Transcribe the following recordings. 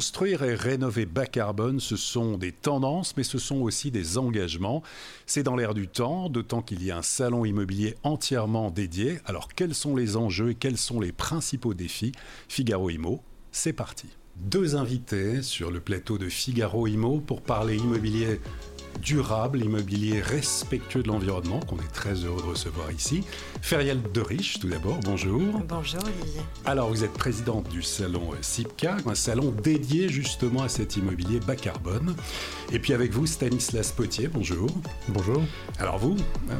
Construire et rénover bas carbone, ce sont des tendances, mais ce sont aussi des engagements. C'est dans l'air du temps, d'autant qu'il y a un salon immobilier entièrement dédié. Alors quels sont les enjeux et quels sont les principaux défis? Figaro Imo, c'est parti. Deux invités sur le plateau de Figaro Imo pour parler immobilier durable, immobilier respectueux de l'environnement, qu'on est très heureux de recevoir ici. Feriel Riche, tout d'abord, bonjour. Bonjour Olivier. Alors, vous êtes présidente du salon SIPCA, un salon dédié justement à cet immobilier bas carbone. Et puis avec vous, Stanislas Potier, bonjour. Bonjour. Alors vous,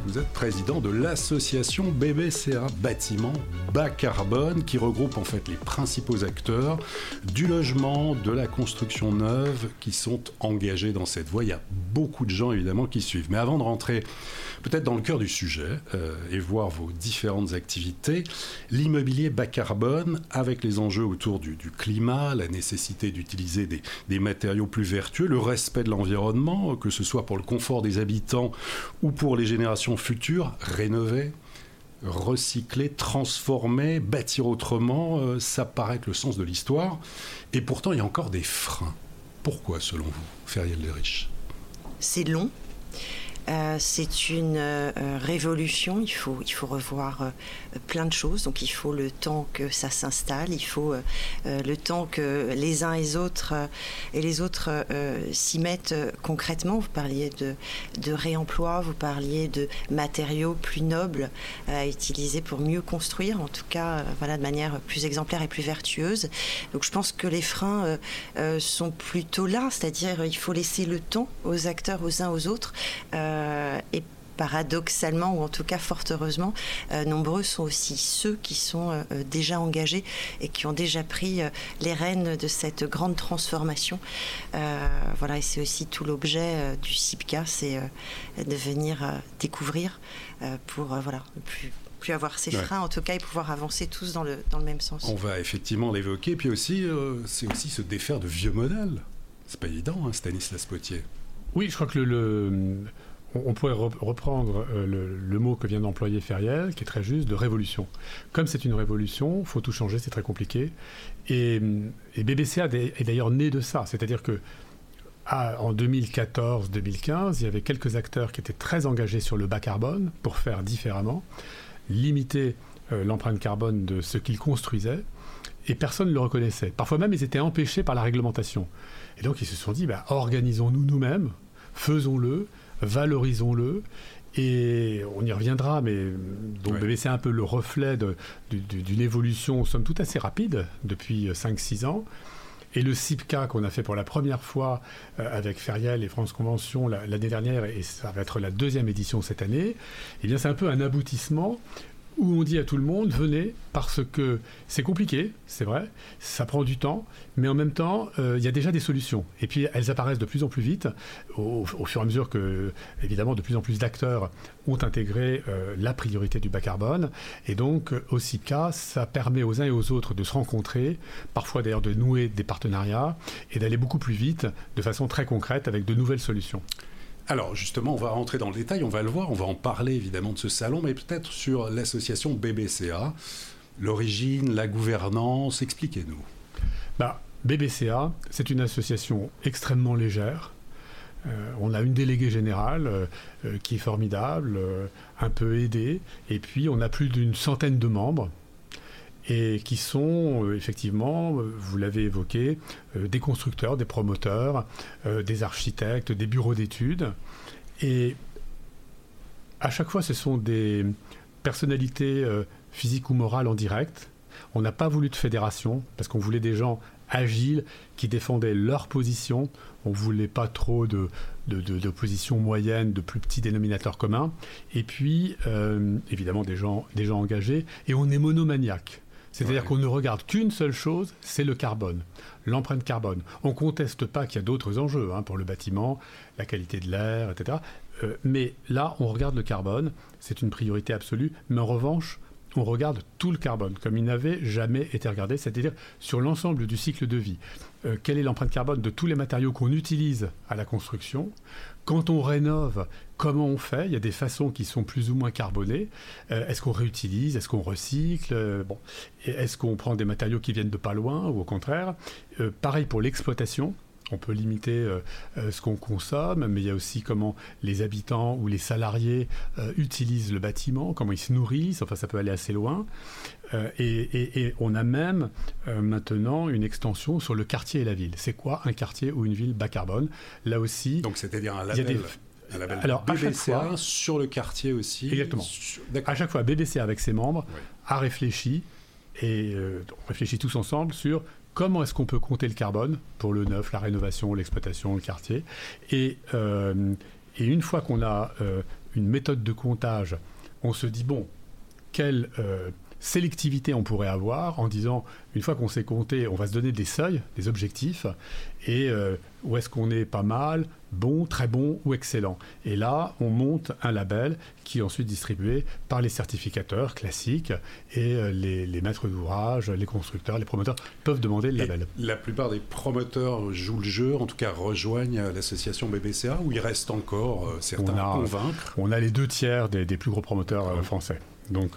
vous êtes président de l'association BBCA Bâtiment Bas Carbone, qui regroupe en fait les principaux acteurs du logement, de la construction neuve, qui sont engagés dans cette voie. Il y a beaucoup de gens évidemment qui suivent. Mais avant de rentrer peut-être dans le cœur du sujet euh, et voir vos différentes activités, l'immobilier bas carbone avec les enjeux autour du, climat, la nécessité d'utiliser des, matériaux plus vertueux, le respect de l'environnement, que ce soit pour le confort des habitants ou pour les générations futures, rénover recycler, transformer, bâtir autrement, euh, ça paraît être le sens de l'histoire. Et pourtant, il y a encore des freins. Pourquoi, selon vous, Feriel Riches c'est long. Euh, c'est une euh, révolution. Il faut, il faut revoir euh, plein de choses. Donc il faut le temps que ça s'installe. Il faut le temps que les uns et les autres et les autres s'y mettent concrètement. Vous parliez de, réemploi. Vous parliez de matériaux plus nobles à utiliser pour mieux construire. En tout cas, voilà, de manière plus exemplaire et plus vertueuse. Donc je pense que les freins sont plutôt là. C'est-à-dire il faut laisser le temps aux acteurs, aux uns aux autres. Euh, et paradoxalement, ou en tout cas fort heureusement, euh, nombreux sont aussi ceux qui sont euh, déjà engagés et qui ont déjà pris les rênes de cette grande transformation. voilà, et c'est aussi tout l'objet du CIPCA, c'est de venir découvrir pour voilà plus plus avoir ces freins en tout cas et pouvoir avancer tous dans le, dans le même sens. On va effectivement l'évoquer, puis aussi c'est aussi se défaire de vieux modèles. C'est pas évident, hein, Stanislas Potier. Oui, je crois que le, on pourrait reprendre euh, le, mot que vient d'employer Feriel, qui est très juste, de révolution. Comme c'est une révolution, il faut tout changer, c'est très compliqué. Et, BBC est d'ailleurs né de ça. C'est-à-dire que en 2014-2015, il y avait quelques acteurs qui étaient très engagés sur le bas carbone pour faire différemment, limiter euh, l'empreinte carbone de ce qu'ils construisaient, et personne ne le reconnaissait. Parfois même, ils étaient empêchés par la réglementation. Et donc, ils se sont dit, bah, organisons-nous nous-mêmes, faisons-le, valorisons-le. Et on y reviendra, mais donc c'est un peu le reflet d'une évolution, somme toute assez rapide, depuis 5-6 ans. Et le CIPCA qu'on a fait pour la première fois euh, avec Feriel et France Convention l'année dernière, et ça va être la deuxième édition cette année, eh bien c'est un peu un aboutissement où on dit à tout le monde venez parce que c'est compliqué, c'est vrai, ça prend du temps, mais en même temps euh, il y a déjà des solutions. Et puis elles apparaissent de plus en plus vite au, fur et à mesure que évidemment de plus en plus d'acteurs ont intégré euh, la priorité du bas carbone. Et donc aussi cas, ça permet aux uns et aux autres de se rencontrer, parfois d'ailleurs de nouer des partenariats et d'aller beaucoup plus vite de façon très concrète avec de nouvelles solutions. Alors justement, on va rentrer dans le détail, on va le voir, on va en parler évidemment de ce salon, mais peut-être sur l'association BBCA, l'origine, la gouvernance, expliquez-nous. Bah, BBCA, c'est une association extrêmement légère. Euh, on a une déléguée générale euh, euh, qui est formidable, un peu aidée, et puis on a plus d'une centaine de membres et qui sont euh, effectivement, euh, vous l'avez évoqué, euh, des constructeurs, des promoteurs, des architectes, des bureaux d'études. Et à chaque fois, ce sont des personnalités physiques ou morales en direct. On n'a pas voulu de fédération parce qu'on voulait des gens agiles qui défendaient leur position. On voulait pas trop de, de, positions moyennes, de plus petits dénominateurs communs. Et puis, évidemment, des gens, des gens engagés. Et on est monomaniaque. C'est-à-dire qu'on ne regarde qu'une seule chose, c'est le carbone, l'empreinte carbone. On ne conteste pas qu'il y a d'autres enjeux hein, pour le bâtiment, la qualité de l'air, etc. Euh, mais là, on regarde le carbone, c'est une priorité absolue. Mais en revanche, on regarde tout le carbone, comme il n'avait jamais été regardé, c'est-à-dire sur l'ensemble du cycle de vie. Euh, quelle est l'empreinte carbone de tous les matériaux qu'on utilise à la construction? Quand on rénove, comment on fait? Il y a des façons qui sont plus ou moins carbonées. Euh, est-ce qu'on réutilise? Est-ce qu'on recycle? Euh, bon. Est-ce qu'on prend des matériaux qui viennent de pas loin ou au contraire? Pareil pour l'exploitation on peut limiter euh, euh, ce qu'on consomme, mais il y a aussi comment les habitants ou les salariés euh, utilisent le bâtiment, comment ils se nourrissent, enfin ça peut aller assez loin. Et, on a même maintenant une extension sur le quartier et la ville. C'est quoi un quartier ou une ville bas carbone? Là aussi... Donc c'est-à-dire un label... Un label Alors, BBCA sur le quartier aussi. Exactement. À chaque fois, BBCA avec ses membres a réfléchi et on réfléchit tous ensemble sur comment est-ce qu'on peut compter le carbone pour le neuf, la rénovation, l'exploitation, le quartier. Et, euh, une fois qu'on a euh, une méthode de comptage, on se dit, bon, quelle euh, sélectivité on pourrait avoir en disant, une fois qu'on s'est compté, on va se donner des seuils, des objectifs, et où est-ce qu'on est pas mal, bon, très bon ou excellent. Et là, on monte un label qui est ensuite distribué par les certificateurs classiques et euh, les, maîtres d'ouvrage, les constructeurs, les promoteurs peuvent demander le label. la plupart des promoteurs jouent le jeu, en tout cas rejoignent l'association BBCA, où il reste encore euh, certains à convaincre? On a les deux tiers des, plus gros promoteurs euh, français. Donc,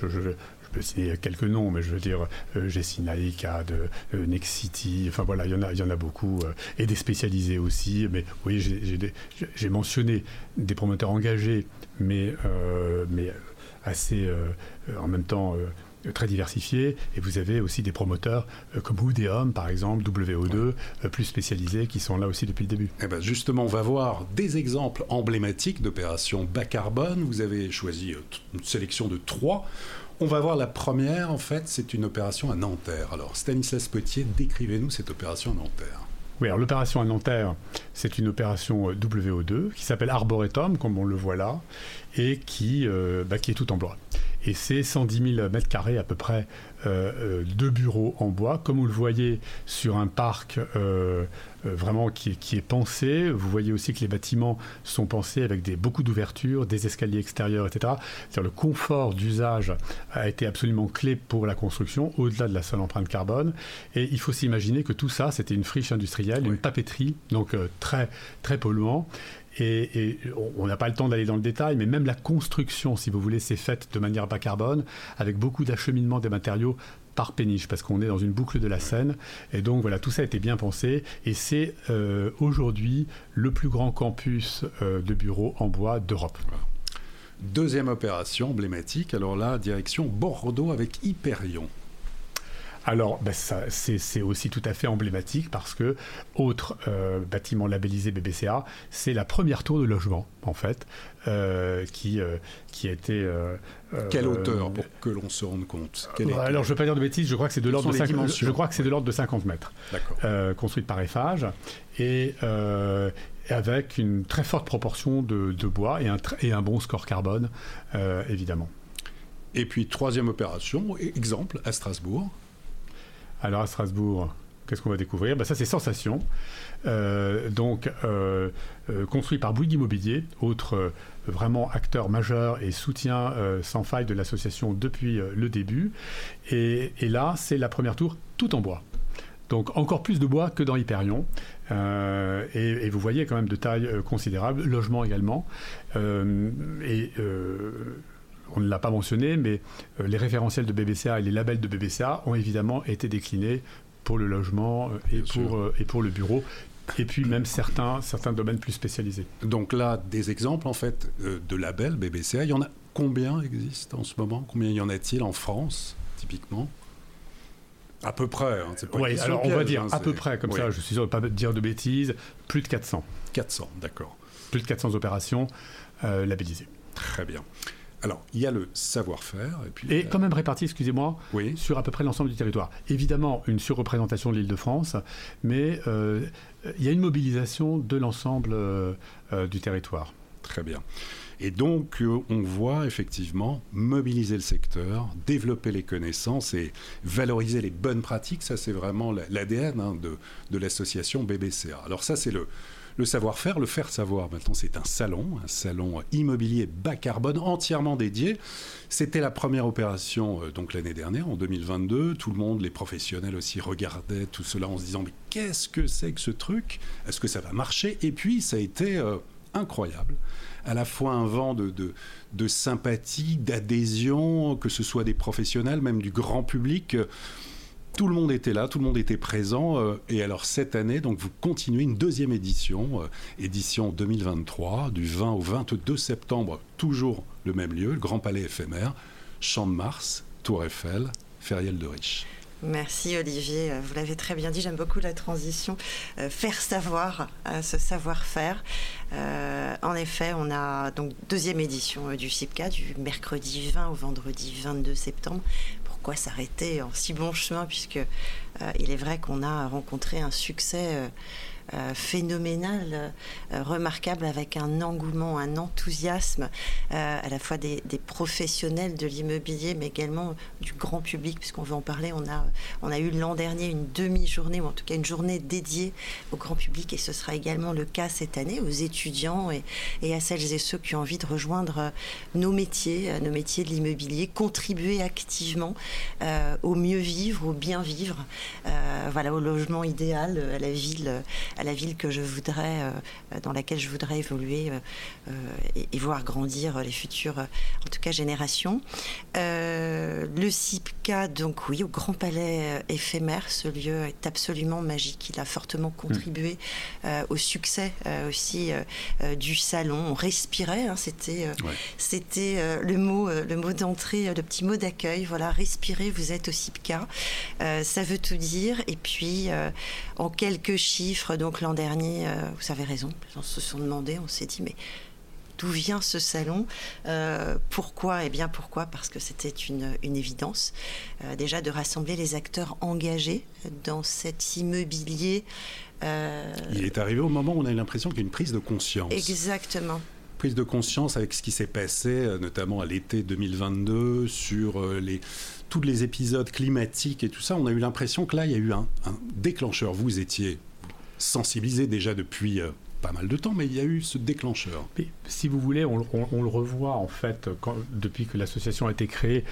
je, peux citer quelques noms, mais je veux dire euh, Jessina ICAD, euh, Nexity, enfin voilà, il y en a, il y en a beaucoup, euh, et des spécialisés aussi. Mais oui, j'ai mentionné des promoteurs engagés, mais, mais assez en même temps très diversifiés. Et vous avez aussi des promoteurs comme Oudéum, par exemple, WO2, plus spécialisés, qui sont là aussi depuis le début. Eh ben justement, on va voir des exemples emblématiques d'opérations bas carbone. Vous avez choisi une sélection de trois. On va voir la première, en fait, c'est une opération à Nanterre. Alors, Stanislas Potier, décrivez-nous cette opération à Nanterre. Oui, alors l'opération à Nanterre, c'est une opération euh, WO2 qui s'appelle Arboretum, comme on le voit là, et qui, euh, bah, est tout en bois. Et c'est 110 000 mètres carrés à peu près euh, de bureaux en bois, comme vous le voyez sur un parc vraiment qui, est pensé. Vous voyez aussi que les bâtiments sont pensés avec des, beaucoup d'ouvertures, des escaliers extérieurs, etc. C'est-à-dire le confort d'usage a été absolument clé pour la construction, au-delà de la seule empreinte carbone. Et il faut s'imaginer que tout ça, c'était une friche industrielle, une papeterie, donc euh, très, très polluant. Et, on n'a pas le temps d'aller dans le détail, mais même la construction, si vous voulez, s'est faite de manière bas carbone, avec beaucoup d'acheminement des matériaux par péniche, parce qu'on est dans une boucle de la Seine. Et donc voilà, tout ça a été bien pensé. Et c'est euh, aujourd'hui le plus grand campus euh, de bureaux en bois d'Europe. Deuxième opération emblématique, alors là, direction Bordeaux avec Hyperion. Alors, ben, c'est aussi tout à fait emblématique parce que, autre euh, bâtiment labellisé BBCA, c'est la première tour de logement, en fait, euh, qui, euh, qui a été. Quelle hauteur pour que l'on se rende compte? Alors, je ne veux pas dire de bêtises, je crois que c'est de l'ordre de, 50, je crois que c'est de l'ordre de 50 mètres. construite par Eiffage. Et avec une très forte proportion de, bois et un, et un bon score carbone, évidemment. Et puis, troisième opération, exemple, à Strasbourg. Alors à Strasbourg, qu'est-ce qu'on va découvrir? Ben, Ça, c'est Sensation. Euh, donc, euh, euh, construit par Bouygues Immobilier, autre vraiment acteur majeur et soutien sans faille de l'association depuis le début. Et, là, c'est la première tour tout en bois. Donc encore plus de bois que dans Hyperion. et, vous voyez quand même de taille considérable, logement également. On ne l'a pas mentionné, mais euh, les référentiels de BBCA et les labels de BBCA ont évidemment été déclinés pour le logement euh, et pour, euh, et pour le bureau et puis même certains, certains domaines plus spécialisés. Donc là, des exemples en fait de labels BBCA, il y en a combien existent en ce moment? Combien y en a-t-il en France, typiquement? À peu près. Hein, oui, alors on va dire hein, à peu près, comme ça, je suis sûr de ne pas dire de bêtises, plus de 400. 400, d'accord. Plus de 400 opérations labellisées. Très bien. Alors, il y a le savoir-faire. Et, puis, et quand même réparti, excusez-moi, sur à peu près l'ensemble du territoire. Évidemment, une surreprésentation de l'île de France, mais euh, il y a une mobilisation de l'ensemble euh, euh, du territoire. Très bien. Et donc, on voit effectivement mobiliser le secteur, développer les connaissances et valoriser les bonnes pratiques. Ça, c'est vraiment l'ADN hein, de, de l'association BBCA. Alors ça, c'est le, le savoir-faire, le faire savoir. Maintenant, c'est un salon, un salon immobilier bas carbone entièrement dédié. C'était la première opération euh, donc l'année dernière, en 2022. Tout le monde, les professionnels aussi, regardaient tout cela en se disant mais qu'est-ce que c'est que ce truc? Est-ce que ça va marcher? Et puis, ça a été euh, incroyable à la fois un vent de, de, sympathie, d'adhésion, que ce soit des professionnels, même du grand public. Tout le monde était là, tout le monde était présent. Euh, et alors cette année, donc vous continuez une deuxième édition, euh, édition 2023, du 20 au 22 septembre, toujours le même lieu, le Grand Palais éphémère, Champ de Mars, Tour Eiffel, Feriel de Riche. Merci Olivier, euh, vous l'avez très bien dit, j'aime beaucoup la transition. Faire savoir, ce savoir-faire. en effet, on a donc deuxième édition du CIPCA du mercredi 20 au vendredi 22 septembre. Pourquoi s'arrêter en si bon chemin puisque il est vrai qu'on a rencontré un succès euh, phénoménal, euh, remarquable, avec un engouement, un enthousiasme euh, à la fois des, professionnels de l'immobilier, mais également du grand public, puisqu'on veut en parler. On a, on a eu l'an dernier une demi-journée, ou en tout cas une journée dédiée au grand public, et ce sera également le cas cette année aux étudiants et, à celles et ceux qui ont envie de rejoindre nos métiers, nos métiers de l'immobilier, contribuer activement au mieux vivre, au bien vivre, voilà, au logement idéal, à la ville à la ville que je voudrais, euh, dans laquelle je voudrais évoluer euh, euh, et, voir grandir les futures, en tout cas, générations. le CIPCA, donc oui, au Grand Palais éphémère, ce lieu est absolument magique. Il a fortement contribué au succès aussi du salon. On respirait, hein, c'était c'était le mot, le mot d'entrée, le petit mot d'accueil. Voilà, respirer, vous êtes au CIPCA. ça veut tout dire. Et puis, en quelques chiffres, donc l'an dernier, euh, vous avez raison, les gens se sont demandé, on s'est dit, mais d'où vient ce salon? Euh, Pourquoi? Eh bien pourquoi? Parce que c'était une, évidence. Euh, déjà de rassembler les acteurs engagés dans cet immobilier. Il est arrivé au moment où on a eu l'impression qu'il y a une prise de conscience. Exactement prise de conscience avec ce qui s'est passé, notamment à l'été 2022, sur les, tous les épisodes climatiques et tout ça. On a eu l'impression que là, il y a eu un, un déclencheur. Vous étiez sensibilisé déjà depuis euh, pas mal de temps, mais il y a eu ce déclencheur. si vous voulez, on, le revoit en fait depuis que l'association a été créée.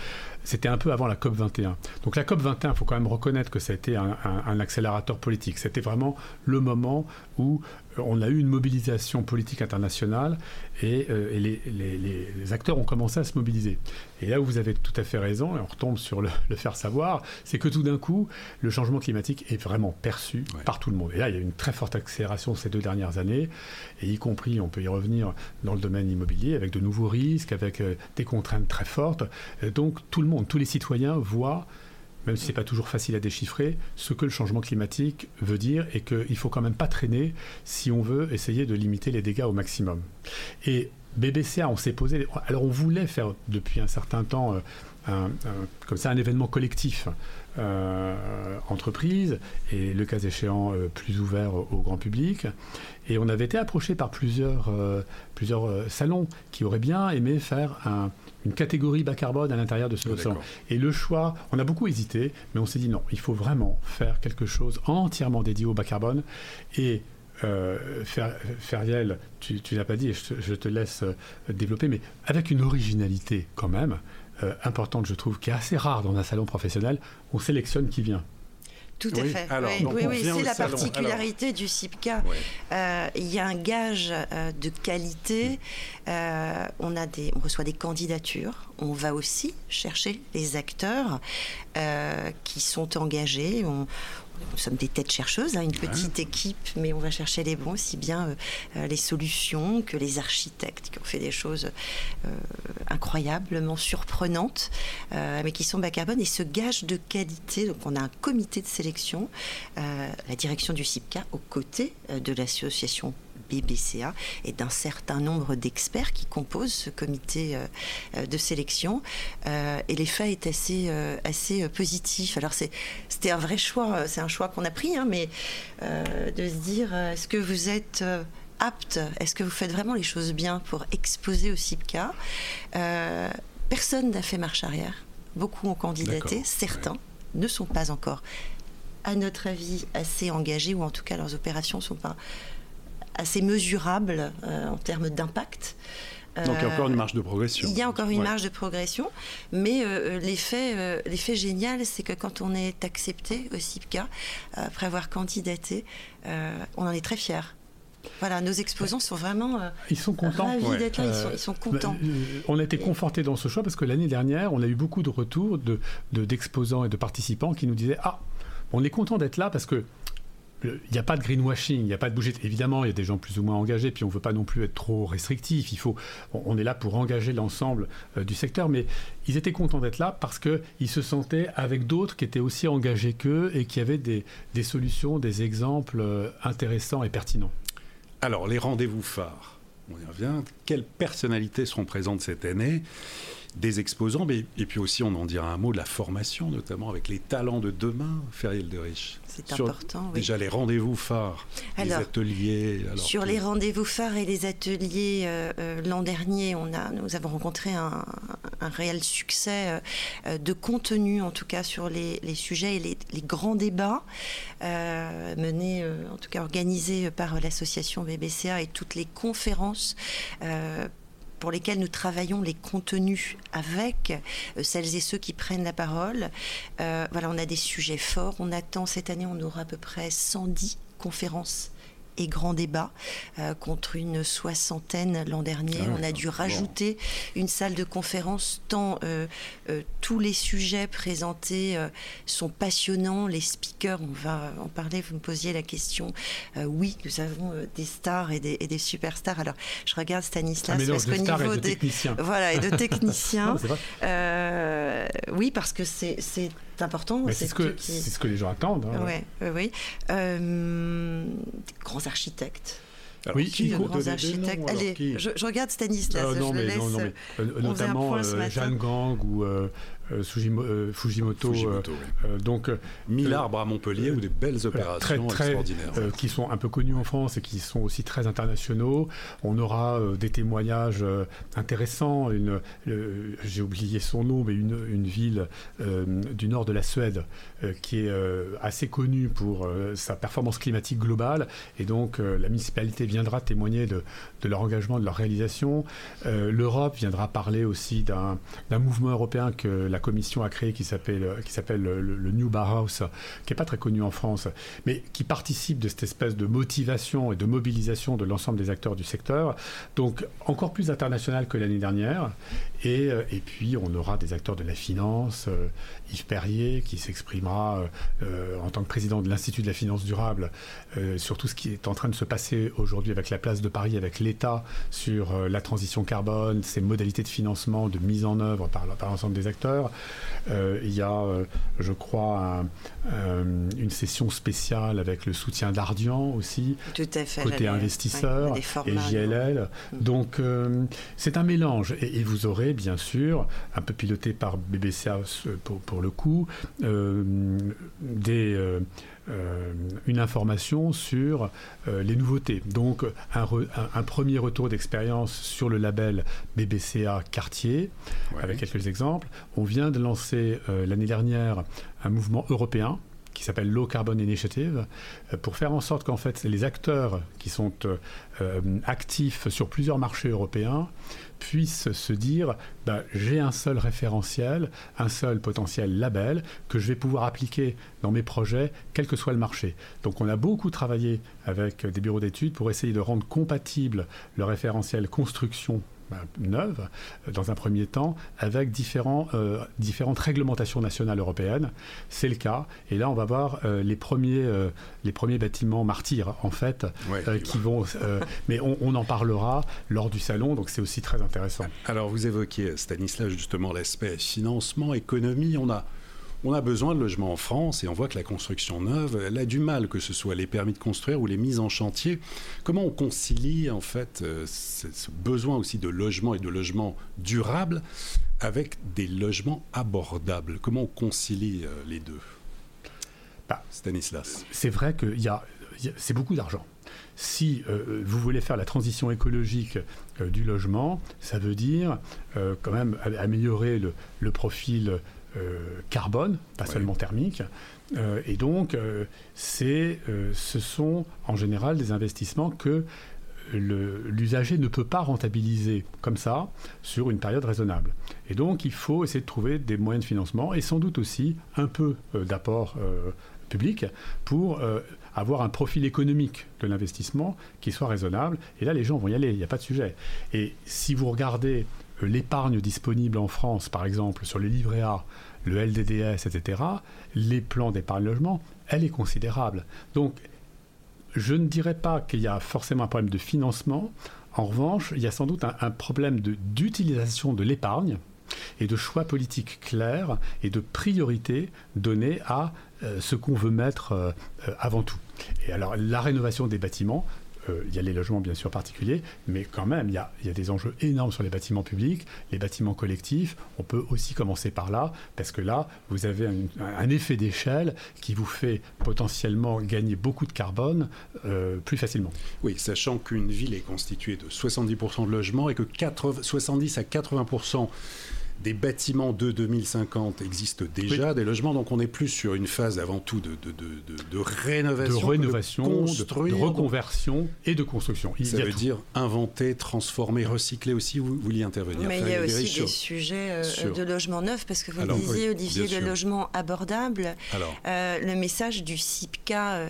C'était un peu avant la COP 21. Donc la COP 21, il faut quand même reconnaître que ça a été un, un accélérateur politique. C'était vraiment le moment où on a eu une mobilisation politique internationale et, euh, les, acteurs ont commencé à se mobiliser. Et là où vous avez tout à fait raison, et on retombe sur le, faire savoir, c'est que tout d'un coup, le changement climatique est vraiment perçu par tout le monde. Et là, il y a une très forte accélération ces deux dernières années, et y compris, on peut y revenir dans le domaine immobilier, avec de nouveaux risques, avec euh, des contraintes très fortes. donc tout le tous les citoyens voient même si ce n'est pas toujours facile à déchiffrer, ce que le changement climatique veut dire et qu'il ne faut quand même pas traîner si on veut essayer de limiter les dégâts au maximum. Et BBCA, on s'est posé. Alors, on voulait faire depuis un certain temps euh, comme ça un événement collectif. Euh, entreprise et le cas échéant euh, plus ouvert au, grand public. Et on avait été approché par plusieurs, plusieurs salons qui auraient bien aimé faire un, une catégorie bas carbone à l'intérieur de ce ah, Et le choix, on a beaucoup hésité, mais on s'est dit non, il faut vraiment faire quelque chose entièrement dédié au bas carbone. Et euh, Feriel, tu, tu l'as pas dit, et je, te laisse euh, développer, mais avec une originalité quand même euh, importante, je trouve, qui est assez rare dans un salon professionnel, on sélectionne qui vient. Tout à fait. oui, oui, c'est la particularité du CIPCA. Euh, il y a un gage euh, de qualité. Euh, on, a des, on reçoit des candidatures. On va aussi chercher les acteurs qui sont engagés. On, nous sommes des têtes chercheuses, hein, une petite équipe, mais on va chercher les bons, aussi bien euh, euh, les solutions que les architectes qui ont fait des choses euh, incroyablement surprenantes, mais qui sont bas carbone et ce gage de qualité. Donc on a un comité de sélection, la direction du CIPCA aux côtés de l'association BBCA et d'un certain nombre d'experts qui composent ce comité euh, euh, de sélection. Euh, et l'effet est assez, assez positif. Alors c'était un vrai choix, c'est un choix qu'on a pris, hein, mais de se dire, est-ce que vous êtes apte Est-ce que vous faites vraiment les choses bien pour exposer au CIPCA Personne n'a fait marche arrière. Beaucoup ont candidaté, certains ne sont pas encore, à notre avis, assez engagés, ou en tout cas leurs opérations ne sont pas assez mesurable en termes d'impact. Donc il y a encore une marge de progression. Il y a encore une marge de progression, mais l'effet, l'effet génial, c'est que quand on est accepté au CIPCA, après avoir candidaté, on en est très fier. Voilà, nos exposants sont vraiment euh, ils sont contents. ravis d'être là, ils sont, euh, contents. Bah, euh, on a été confortés dans ce choix parce que l'année dernière, on a eu beaucoup de retours de, d'exposants et de participants qui nous disaient Ah, on est content d'être là parce que il n'y a pas de greenwashing, il n'y a pas de bouger. Évidemment, il y a des gens plus ou moins engagés, puis on ne veut pas non plus être trop restrictif. Il faut, on est là pour engager l'ensemble du secteur, mais ils étaient contents d'être là parce qu'ils se sentaient avec d'autres qui étaient aussi engagés qu'eux et qui avaient des, des solutions, des exemples intéressants et pertinents. Alors, les rendez-vous phares, on y revient. Quelles personnalités seront présentes cette année? Des exposants, mais, et puis aussi on en dira un mot de la formation, notamment avec les talents de demain, Feriel de Riche. C'est important. Oui. Déjà les rendez-vous phares, les ateliers. sur les rendez-vous phares et les ateliers, euh, euh, l'an dernier, on a, nous avons rencontré un, réel succès euh, de contenu, en tout cas sur les, sujets et les, les grands débats menés, en tout cas organisés par l'association BBCA et toutes les conférences pour lesquels nous travaillons les contenus avec euh, celles et ceux qui prennent la parole. Euh, voilà, on a des sujets forts. On attend cette année, on aura à peu près 110 conférences et grands débats euh, contre une soixantaine l'an dernier. Ah on a dû rajouter une salle de conférence tant euh, euh, tous les sujets présentés sont passionnants. Les speakers, on va en parler. Vous me posiez la question. oui, nous avons des stars et des, et des, superstars. Alors, je regarde Stanislas parce qu'au niveau des voilà et de techniciens, oui, parce que c'est important. C'est ce, que, ce que les gens attendent. Hein. oui, oui. Euh, grands architectes. Oui, qui, grands architectes. Allez, Je, regarde Stanislas. Euh, non, je mais, laisse, non, non, mais, euh, notamment euh, Jeanne Gang ou euh, euh, Fujimoto. Euh, donc, mille arbres à Montpellier ou des belles opérations extraordinaires. qui sont un peu connus en France et qui sont aussi très internationaux. On aura des témoignages intéressants. Une, j'ai oublié son nom, mais une, une ville du nord de la Suède qui est assez connue pour sa performance climatique globale. Et donc, la municipalité viendra témoigner de, leur engagement, de leur réalisation. L'Europe viendra parler aussi d'un mouvement européen que la commission a créé qui s'appelle s'appelle le, New Barhouse, qui est pas très connu en France, mais qui participe de cette espèce de motivation et de mobilisation de l'ensemble des acteurs du secteur. Donc encore plus international que l'année dernière. Et, euh, et, puis on aura des acteurs de la finance, euh, Yves Perrier qui s'exprimera euh, en tant que président de l'Institut de la finance durable sur tout ce qui est en train de se passer aujourd'hui avec la place de Paris, avec l'État sur la transition carbone, ses modalités de financement, de mise en œuvre par, par l'ensemble des acteurs. Il y a, je crois, une session spéciale avec le soutien d'Ardian aussi, côté investisseur et JLL. Donc c'est un mélange. Et, vous aurez bien sûr, un peu piloté par BBCA pour, pour le coup, des euh, une information sur euh, les nouveautés. Donc un, premier retour d'expérience sur le label BBCA Quartier, avec quelques exemples. On vient de lancer euh, l'année dernière un mouvement européen qui s'appelle Low Carbon Initiative, pour faire en sorte qu'en fait les acteurs qui sont actifs sur plusieurs marchés européens puissent se dire bah, j'ai un seul référentiel, un seul potentiel label que je vais pouvoir appliquer dans mes projets, quel que soit le marché. Donc on a beaucoup travaillé avec des bureaux d'études pour essayer de rendre compatible le référentiel construction bah, neuve, euh, dans un premier temps, avec différents, euh, différentes réglementations nationales européennes. C'est le cas. Et là, on va voir euh, les, premiers, les premiers bâtiments martyrs, en fait, qui vont... mais on, on, en parlera lors du salon, donc c'est aussi très intéressant. Alors, vous évoquiez, Stanislas, justement l'aspect financement, économie. On a on a besoin de logements en France et on voit que la construction neuve, elle a du mal, que ce soit les permis de construire ou les mises en chantier. Comment on concilie en fait euh, ce, besoin aussi de logement et de logement durable avec des logements abordables? Comment on concilie euh, les deux? Bah, Stanislas. C'est vrai que c'est beaucoup d'argent si euh, vous voulez faire la transition écologique du logement, ça veut dire quand même améliorer le, profil carbone, pas seulement thermique. et donc, c'est, ce sont en général des investissements que l'usager ne peut pas rentabiliser comme ça sur une période raisonnable. Et donc, il faut essayer de trouver des moyens de financement et sans doute aussi un peu euh, d'apport euh, public pour euh, avoir un profil économique de l'investissement qui soit raisonnable. Et là, les gens vont y aller, il n'y a pas de sujet. Et si vous regardez l'épargne disponible en France, par exemple, sur le livret A, le LDDS, etc., les plans d'épargne logement, elle est considérable. Donc, je ne dirais pas qu'il y a forcément un problème de financement. En revanche, il y a sans doute un, problème d'utilisation de, l'épargne et de choix politiques clairs et de priorités données à euh, ce qu'on veut mettre euh, euh, avant tout. Et alors la rénovation des bâtiments, euh, il y a les logements bien sûr particuliers, mais quand même, il y, a, des enjeux énormes sur les bâtiments publics, les bâtiments collectifs. On peut aussi commencer par là, parce que là, vous avez un, effet d'échelle qui vous fait potentiellement gagner beaucoup de carbone euh, plus facilement. Oui, sachant qu'une ville est constituée de 70% de logements et que 70 à 80% des bâtiments de 2050 existent déjà, des logements, donc on est plus sur une phase avant tout de, de, de, de rénovation, de, rénovation de, reconversion et de construction. Il ça veut dire inventer, transformer, recycler aussi, vous vouliez intervenir. Mais il y a aussi des sujets euh, de logement neuf, parce que vous disiez, Olivier, le logement abordable. Alors. Euh, le message du CIPCA... Euh,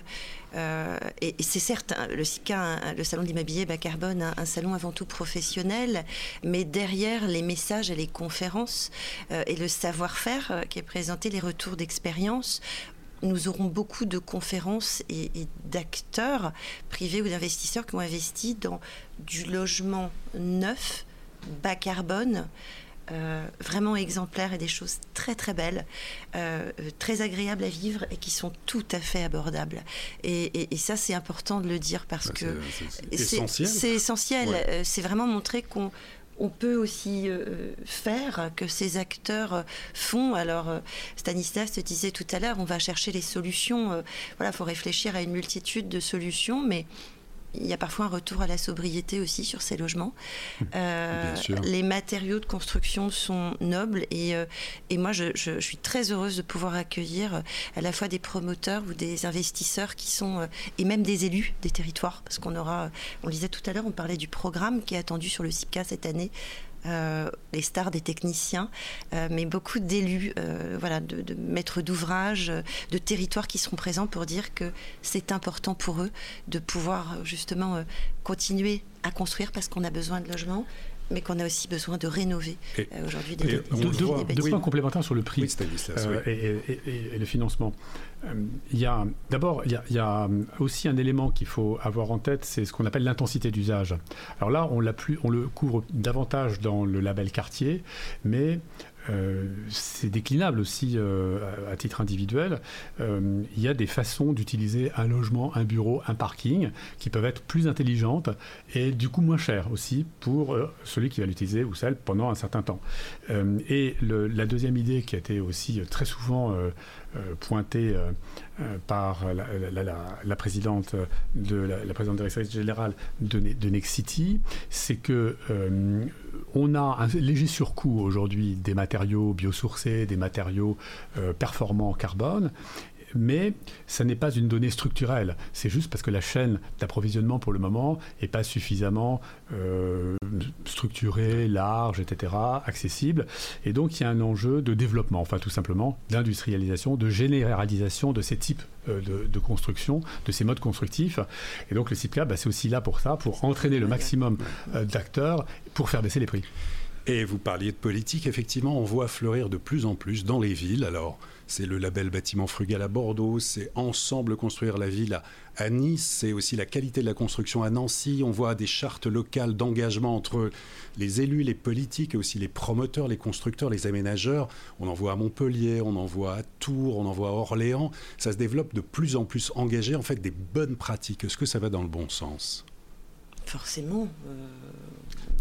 euh, et, c'est certes, le SICA, le salon de bas carbone, un, salon avant tout professionnel, mais derrière les messages et les conférences euh, et le savoir-faire euh, qui est présenté, les retours d'expérience, nous aurons beaucoup de conférences et, d'acteurs privés ou d'investisseurs qui ont investi dans du logement neuf, bas carbone, euh, vraiment exemplaires et des choses très très belles, euh, très agréables à vivre et qui sont tout à fait abordables. Et, ça, c'est important de le dire parce bah, que c'est essentiel. C'est essentiel. Euh, c'est vraiment montrer qu'on on peut aussi faire, que ces acteurs font. Alors, Stanislas te disait tout à l'heure, on va chercher les solutions. voilà, il faut réfléchir à une multitude de solutions, mais il y a parfois un retour à la sobriété aussi sur ces logements. Euh, les matériaux de construction sont nobles et, euh, et moi je, je, suis très heureuse de pouvoir accueillir euh, à la fois des promoteurs ou des investisseurs qui sont et même des élus des territoires parce qu'on aura, on le disait tout à l'heure, on parlait du programme qui est attendu sur le CIPCA cette année euh, les stars des techniciens, euh, mais beaucoup d'élus, euh, voilà, de, maîtres d'ouvrage, de territoires qui seront présents pour dire que c'est important pour eux de pouvoir justement continuer à construire parce qu'on a besoin de logements, mais qu'on a aussi besoin de rénover aujourd'hui. Des, deux, points complémentaires sur le prix et, le financement. Il y a d'abord il, y a aussi un élément qu'il faut avoir en tête, c'est ce qu'on appelle l'intensité d'usage. Alors là, on, plus, on le couvre davantage dans le label quartier, mais euh, c'est déclinable aussi euh, à, titre individuel. Euh, il y a des façons d'utiliser un logement, un bureau, un parking qui peuvent être plus intelligentes et du coup moins chères aussi pour celui qui va l'utiliser ou celle pendant un certain temps. et la deuxième idée qui a été aussi très souvent euh, pointé euh, euh, par la, présidente de la, présidente directrice générale de, de Nexity, c'est que on a un léger surcoût aujourd'hui des matériaux biosourcés, des matériaux performants en carbone, mais ça n'est pas une donnée structurelle. C'est juste parce que la chaîne d'approvisionnement pour le moment n'est pas suffisamment euh, structurée, large, etc., accessible. Et donc il y a un enjeu de développement, enfin tout simplement d'industrialisation, de généralisation de ces types euh, de, construction, de ces modes constructifs. Et donc le CIPCA, bah, c'est aussi là pour ça, pour entraîner le maximum euh, d'acteurs pour faire baisser les prix. Et vous parliez de politique, effectivement, on voit fleurir de plus en plus dans les villes. Alors, c'est le label bâtiment frugal à Bordeaux, c'est Ensemble construire la ville à, Nice, c'est aussi la qualité de la construction à Nancy. On voit des chartes locales d'engagement entre les élus, les politiques et aussi les promoteurs, les constructeurs, les aménageurs. On en voit à Montpellier, on en voit à Tours, on en voit à Orléans. Ça se développe de plus en plus engagé, en fait, des bonnes pratiques. Est-ce que ça va dans le bon sens? Forcément. Euh,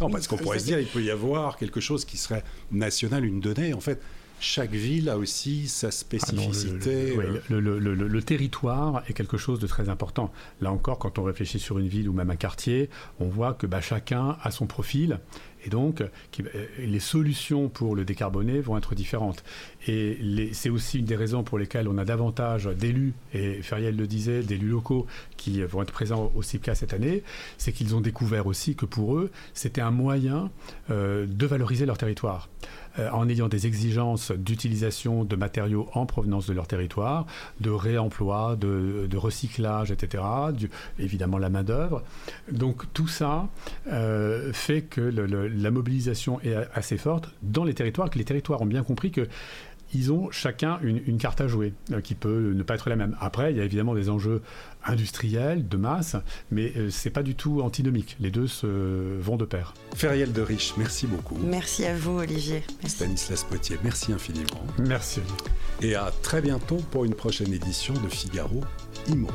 non, parce qu'on pourrait se dire, il peut y avoir quelque chose qui serait national, une donnée. En fait, chaque ville a aussi sa ah spécificité. le, territoire est quelque chose de très important. Là encore, quand on réfléchit sur une ville ou même un quartier, on voit que bah, chacun a son profil Et donc, les solutions pour le décarboner vont être différentes. Et c'est aussi une des raisons pour lesquelles on a davantage d'élus, et Feriel le disait, d'élus locaux qui vont être présents au CIPCA cette année, c'est qu'ils ont découvert aussi que pour eux, c'était un moyen euh, de valoriser leur territoire. Euh, en ayant des exigences d'utilisation de matériaux en provenance de leur territoire, de réemploi, de, recyclage, etc., évidemment la main-d'œuvre. Donc tout ça euh, fait que la mobilisation est assez forte dans les territoires, que les territoires ont bien compris que ils ont chacun une, carte à jouer euh, qui peut ne pas être la même. Après, il y a évidemment des enjeux industriels, de masse, mais ce euh, c'est pas du tout antinomique. Les deux se vont de pair. Feriel de Riche, merci beaucoup. Merci à vous, Olivier. Stanislas Potier, merci infiniment. Merci. Et à très bientôt pour une prochaine édition de Figaro Imo.